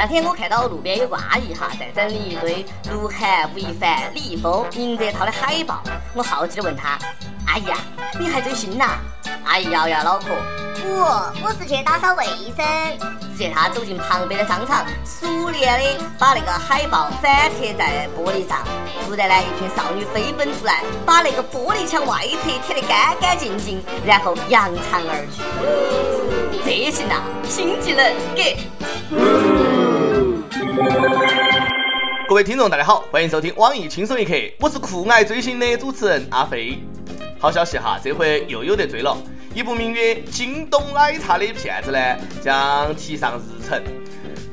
那天我看到路边有个阿姨哈，在整理一堆鹿晗、吴亦凡、李易峰、宁泽涛的海报。我好奇的问她：“阿姨啊，你还追星呐？”阿姨摇摇脑壳：“不，我是去打扫卫生。”只见她走进旁边的商场，熟练的把那个海报反贴在玻璃上。突然呢，一群少女飞奔出来，把那个玻璃墙外侧贴得干干净净，然后扬长而去。这行呐，新技能 get。各位听众，大家好，欢迎收听网易轻松一刻，我是酷爱追星的主持人阿飞。好消息哈，这回又有得追了，一部名曰《京东奶茶》的片子呢，将提上日程。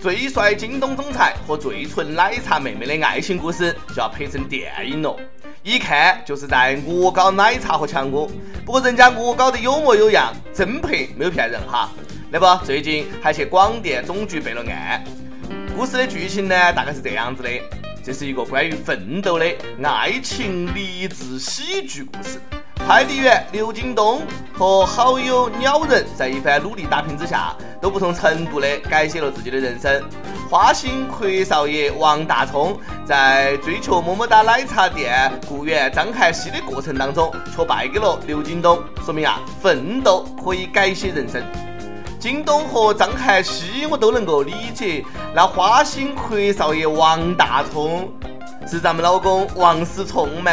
最帅京东总裁和最纯奶茶妹妹的爱情故事就要拍成电影了，一看就是在恶搞奶茶和强哥。不过人家恶搞的有模有样，真拍没有骗人哈。那不，最近还去广电总局备了案。故事的剧情呢，大概是这样子的：这是一个关于奋斗的爱情励志喜剧故事。快递员刘京东和好友鸟人在一番努力打拼之下，都不同程度的改写了自己的人生。花心阔少爷王大聪在追求么么哒奶茶店雇员张涵熙的过程当中，却败给了刘京东。说明啊，奋斗可以改写人生。京东和张涵熙我都能够理解，那花心阔少爷王大聪是咱们老公王思聪吗？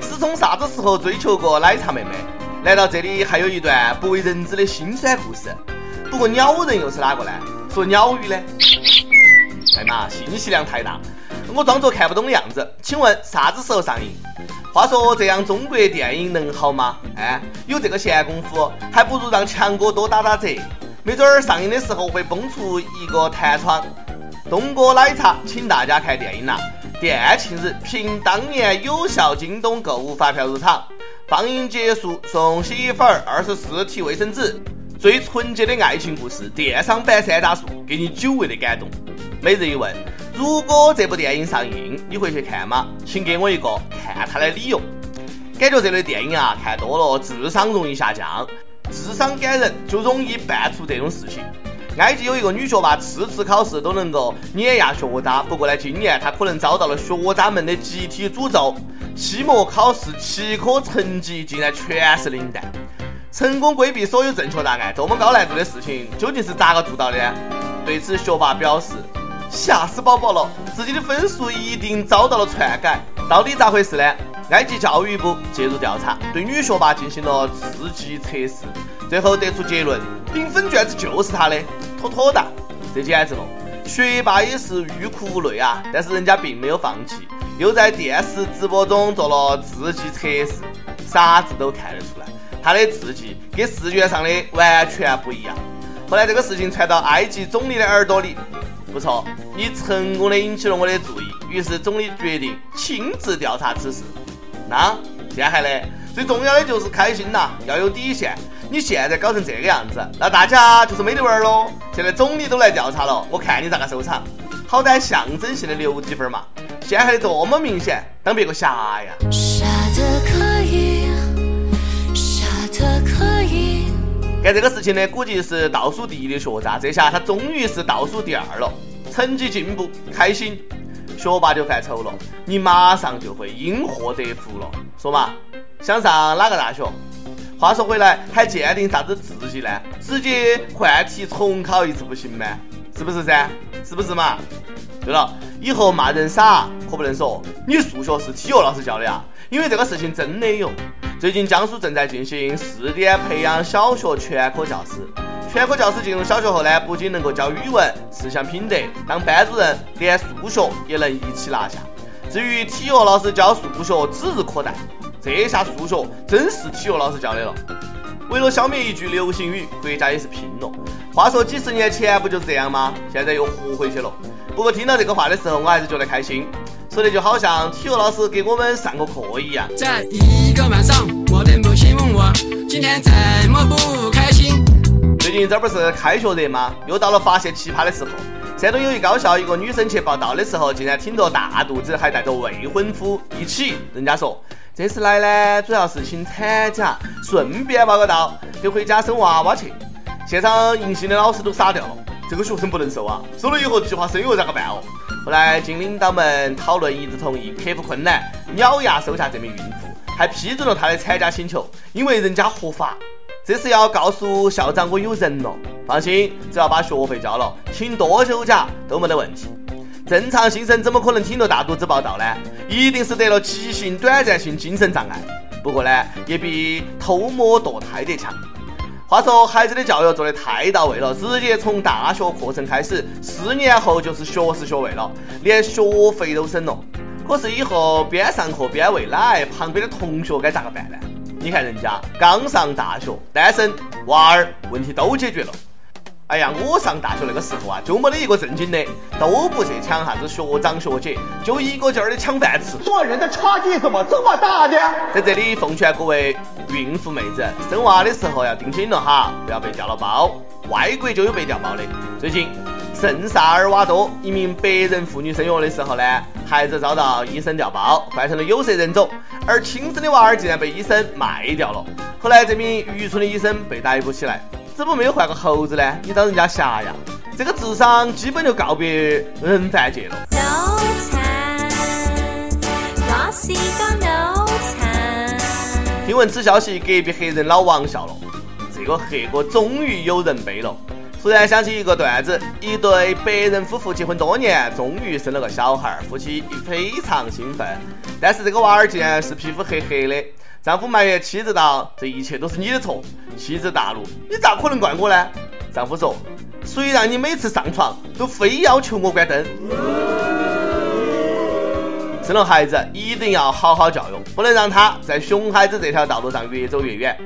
思聪啥子时候追求过奶茶妹妹？难道这里还有一段不为人知的辛酸故事？不过鸟人又是哪个呢？说鸟语呢？哎妈，信息量太大，我装作看不懂的样子。请问啥子时候上映？话说这样中国电影能好吗？哎，有这个闲工夫，还不如让强哥多打打折，没准儿上映的时候会蹦出一个弹窗。东哥奶茶，请大家看电影啦！店庆日凭当年有效京东购物发票入场，放映结束送洗衣粉二十四提卫生纸，最纯洁的爱情故事，电商版三大树，给你久违的感动。每日一问。如果这部电影上映，你会去看吗？请给我一个看它的理由。感觉这类电影啊，看多了智商容易下降，智商感人就容易办出这种事情。埃及有一个女学霸，次次考试都能够碾压学渣，不过呢，今年她可能遭到了学渣们的集体诅咒，期末考试七科成绩竟然全是零蛋。成功规避所有正确答案，这么高难度的事情究竟是咋个做到的？对此，学霸表示。吓死宝宝了！自己的分数一定遭到了篡改，到底咋回事呢？埃及教育部介入调查，对女学霸进行了字迹测试，最后得出结论：零分卷子就是他的，妥妥的。这简直了！学霸也是欲哭无泪啊！但是人家并没有放弃，又在电视直播中做了字迹测试，啥子都看得出来，他的字迹跟试卷上的完全不一样。后来这个事情传到埃及总理的耳朵里。不错，你成功的引起了我的注意，于是总理决定亲自调查此事。那接下来？最重要的就是开心呐，要有底线。你现在搞成这个样子，那大家就是没得玩喽。现在总理都来调查了，我看你咋个收场？好歹象征性的留几分嘛。陷害的这么明显，当别个瞎呀？傻的可干这个事情呢，估计是倒数第一的学渣，这下他终于是倒数第二了，成绩进步，开心，学霸就犯愁了，你马上就会因祸得福了。说嘛，想上哪个大学？话说回来，还鉴定啥子字迹呢？直接换题重考一次不行吗？是不是噻？是不是嘛？对了，以后骂人傻可不能说你数学是体育老师教的啊，因为这个事情真的有。最近江苏正在进行试点培养小学全科教师。全科教师进入小学后呢，不仅能够教语文、思想品德，当班主任，连数学也能一起拿下。至于体育老师教数学指日可待，这下数学真是体育老师教的了。为了消灭一句流行语，国家也是拼了。话说几十年前不就是这样吗？现在又活回去了。不过听到这个话的时候，我还是觉得开心。说的就好像体育老师给我们上过课一样。在一个晚上，我的母亲问我今天怎么不开心。最近这不是开学热吗？又到了发现奇葩的时候。山东有一高校，一个女生去报道的时候，竟然挺着大肚子，还带着未婚夫一起。人家说这次来呢，主要是请产假，顺便报个到，就回家生娃娃去。现场迎新的老师都傻掉了。这个学生不能收啊，收了以后计划生育咋个办哦？后来经领导们讨论一致同意，克服困难，咬牙收下这名孕妇，还批准了她的产假请求，因为人家合法。这是要告诉校长我有人了，放心，只要把学费交了，请多休假都没得问题。正常新生怎么可能听了大肚子报道呢？一定是得了急性短暂性精神障碍。不过呢，也比偷摸堕胎得强。话说，孩子的教育做得太到位了，直接从大学课程开始，四年后就是学士学位了，连学费都省了。可是以后边上课边喂奶，旁边的同学该咋个办呢？你看人家刚上大学，单身，娃儿问题都解决了。哎呀，我上大学那个时候啊，就没得一个正经的，都不去抢啥子学长学姐，就一个劲儿的抢饭吃。做人的差距怎么这么大呢？在这里奉劝各位孕妇妹子，生娃的时候要盯紧了哈，不要被掉了包。外国就有被掉包的。最近，圣萨尔瓦多一名白人妇女生育的时候呢，孩子遭到医生掉包，换成了有色人种，而亲生的娃儿竟然被医生卖掉了。后来，这名愚蠢的医生被逮捕起来。怎么没有换个猴子呢？你当人家瞎呀？这个智商基本就告别人犯界了。听闻此消息，隔壁黑人老王笑了。这个黑锅终于有人背了。突然想起一个段子：一对白人夫妇结婚多年，终于生了个小孩，夫妻非常兴奋。但是这个娃儿竟然是皮肤黑黑的。丈夫埋怨妻子道：“这一切都是你的错。”妻子大怒：“你咋可能怪我呢？”丈夫说：“谁让你每次上床都非要求我关灯？生了孩子一定要好好教育，不能让他在熊孩子这条道路上越走越远。”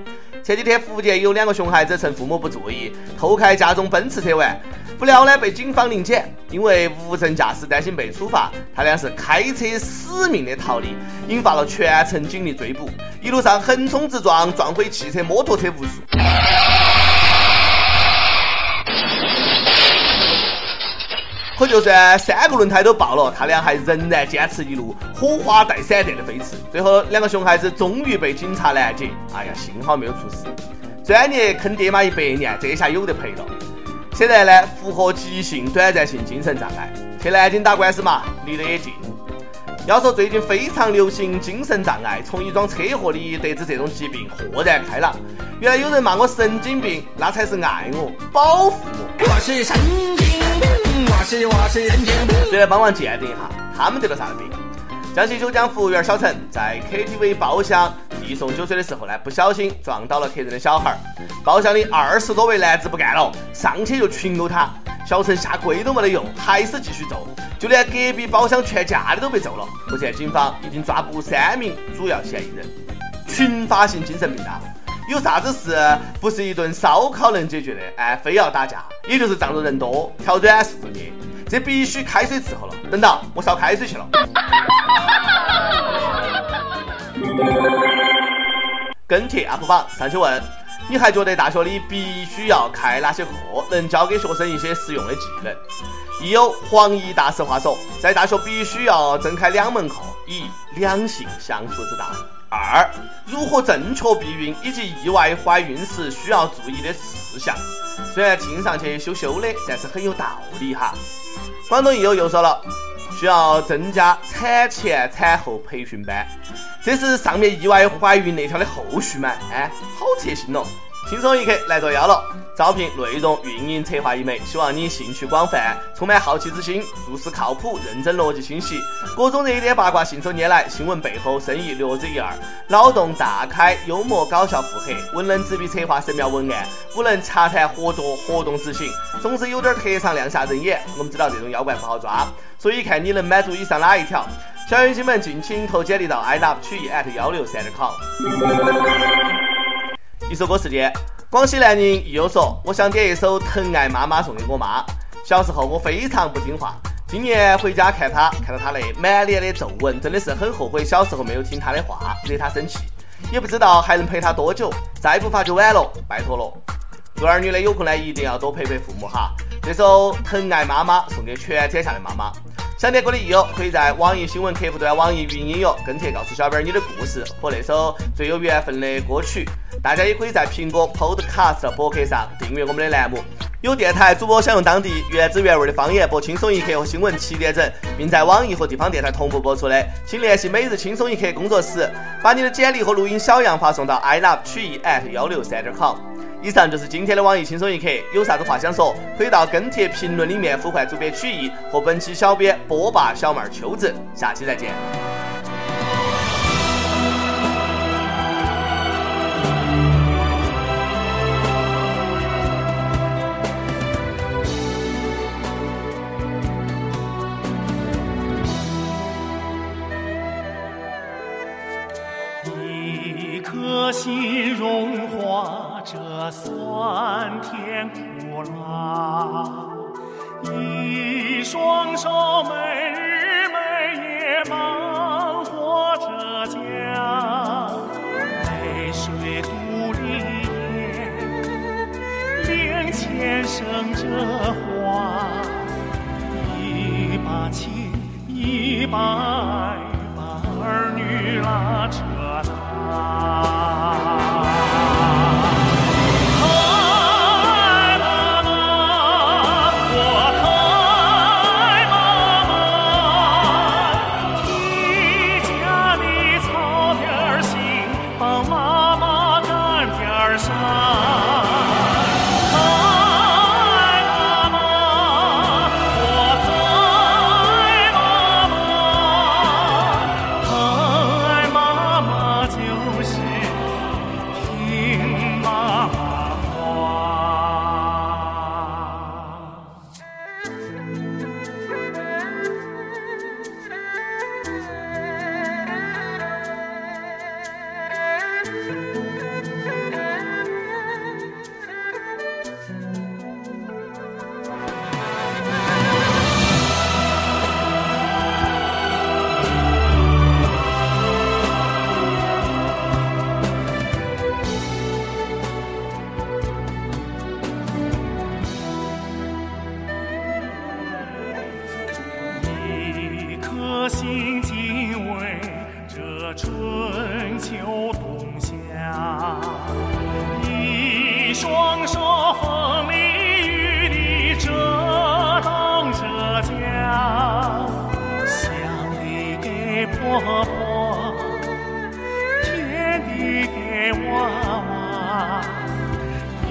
前几天福建有两个熊孩子趁父母不注意偷开家中奔驰车玩。不料呢，被警方临检，因为无证驾驶，担心被处罚，他俩是开车死命的逃离，引发了全城警力追捕，一路上横冲直撞，撞毁汽车、摩托车无数。可就算三个轮胎都爆了，他俩还仍然坚持一路火花带闪电的飞驰。最后，两个熊孩子终于被警察拦截。哎呀，幸好没有出事。专业坑爹妈一百年，这下有得赔了。现在呢，符合急性短暂性精神障碍，去南京打官司嘛，离得也近。要说最近非常流行精神障碍，从一桩车祸里得知这种疾病豁然开朗。原来有人骂我神经病，那才是爱我，保护我。我是神经病，我是我是神经病。谁来帮忙鉴定一下，他们得了啥子病？江西九江服务员小陈在 KTV 包厢。递送酒水的时候呢，不小心撞到了客人的小孩儿。包厢里二十多位男子不干了，上去就群殴他。小陈下跪都没得用，还是继续揍，就连隔壁包厢全家的都被揍了。目前警方已经抓捕三名主要嫌疑人。群发性精神病啊，有啥子事不是一顿烧烤能解决的？哎，非要打架，也就是仗着人多挑软柿子捏，这必须开水伺候了。等到我烧开水去了。跟帖 UP 榜上去问，你还觉得大学里必须要开哪些课，能教给学生一些实用的技能？一有黄奕大实话说，在大学必须要增开两门课：一两性相处之道；二如何正确避孕以及意外怀孕时需要注意的事项。虽然听上去羞羞的，但是很有道理哈。广东益友又说了。需要增加产前产后培训班，这是上面意外怀孕那条的后续吗？哎，好贴心哦！轻松一刻来作妖了，招聘内容运营策划一枚，希望你兴趣广泛，充满好奇之心，做事靠谱，认真逻辑清晰，各种热点八卦信手拈来，新闻背后深意略知一二，脑洞大开，幽默搞笑腹黑，文能执笔策划神妙文案，武能洽谈合作活动执行，总之有点特长亮瞎人眼。我们知道这种妖怪不好抓。所以看你能满足以上哪一条，小眼睛们敬请投简历到 i love 曲艺 at 幺六三点 com。一首歌时间，广西南宁一友说，我想点一首《疼爱妈妈》送给我妈。小时候我非常不听话，今年回家看她，看到她那满脸的皱纹，真的是很后悔小时候没有听她的话，惹她生气。也不知道还能陪她多久，再不发就晚了，拜托了。做儿女的有空呢，一定要多陪陪父母哈。这首《疼爱妈妈》送给全天下的妈妈。想点歌的益友，可以在网易新闻客户端、网易云音乐跟帖告诉小编你的故事和那首最有缘分的歌曲。大家也可以在苹果 Podcast 博客上订阅我们的栏目，有电台主播想用当地原汁原味的方言播《轻松一刻》和新闻七点整，并在网易和地方电台同步播出的，请联系每日轻松一刻工作室，把你的简历和录音小样发送到 i love 曲艺 at 幺六三点 com。以上就是今天的网易轻松一刻，有啥子话想说，可以到跟帖评论里面呼唤主编曲艺和本期小编波霸小妹秋子，下期再见。心融化这酸甜苦辣，一双手每日每夜忙活着家，泪水嘟里眼，脸前生着花，一把情，一，把听婆婆，天地给娃娃，一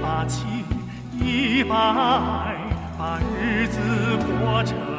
把情，一把爱，把日子过成。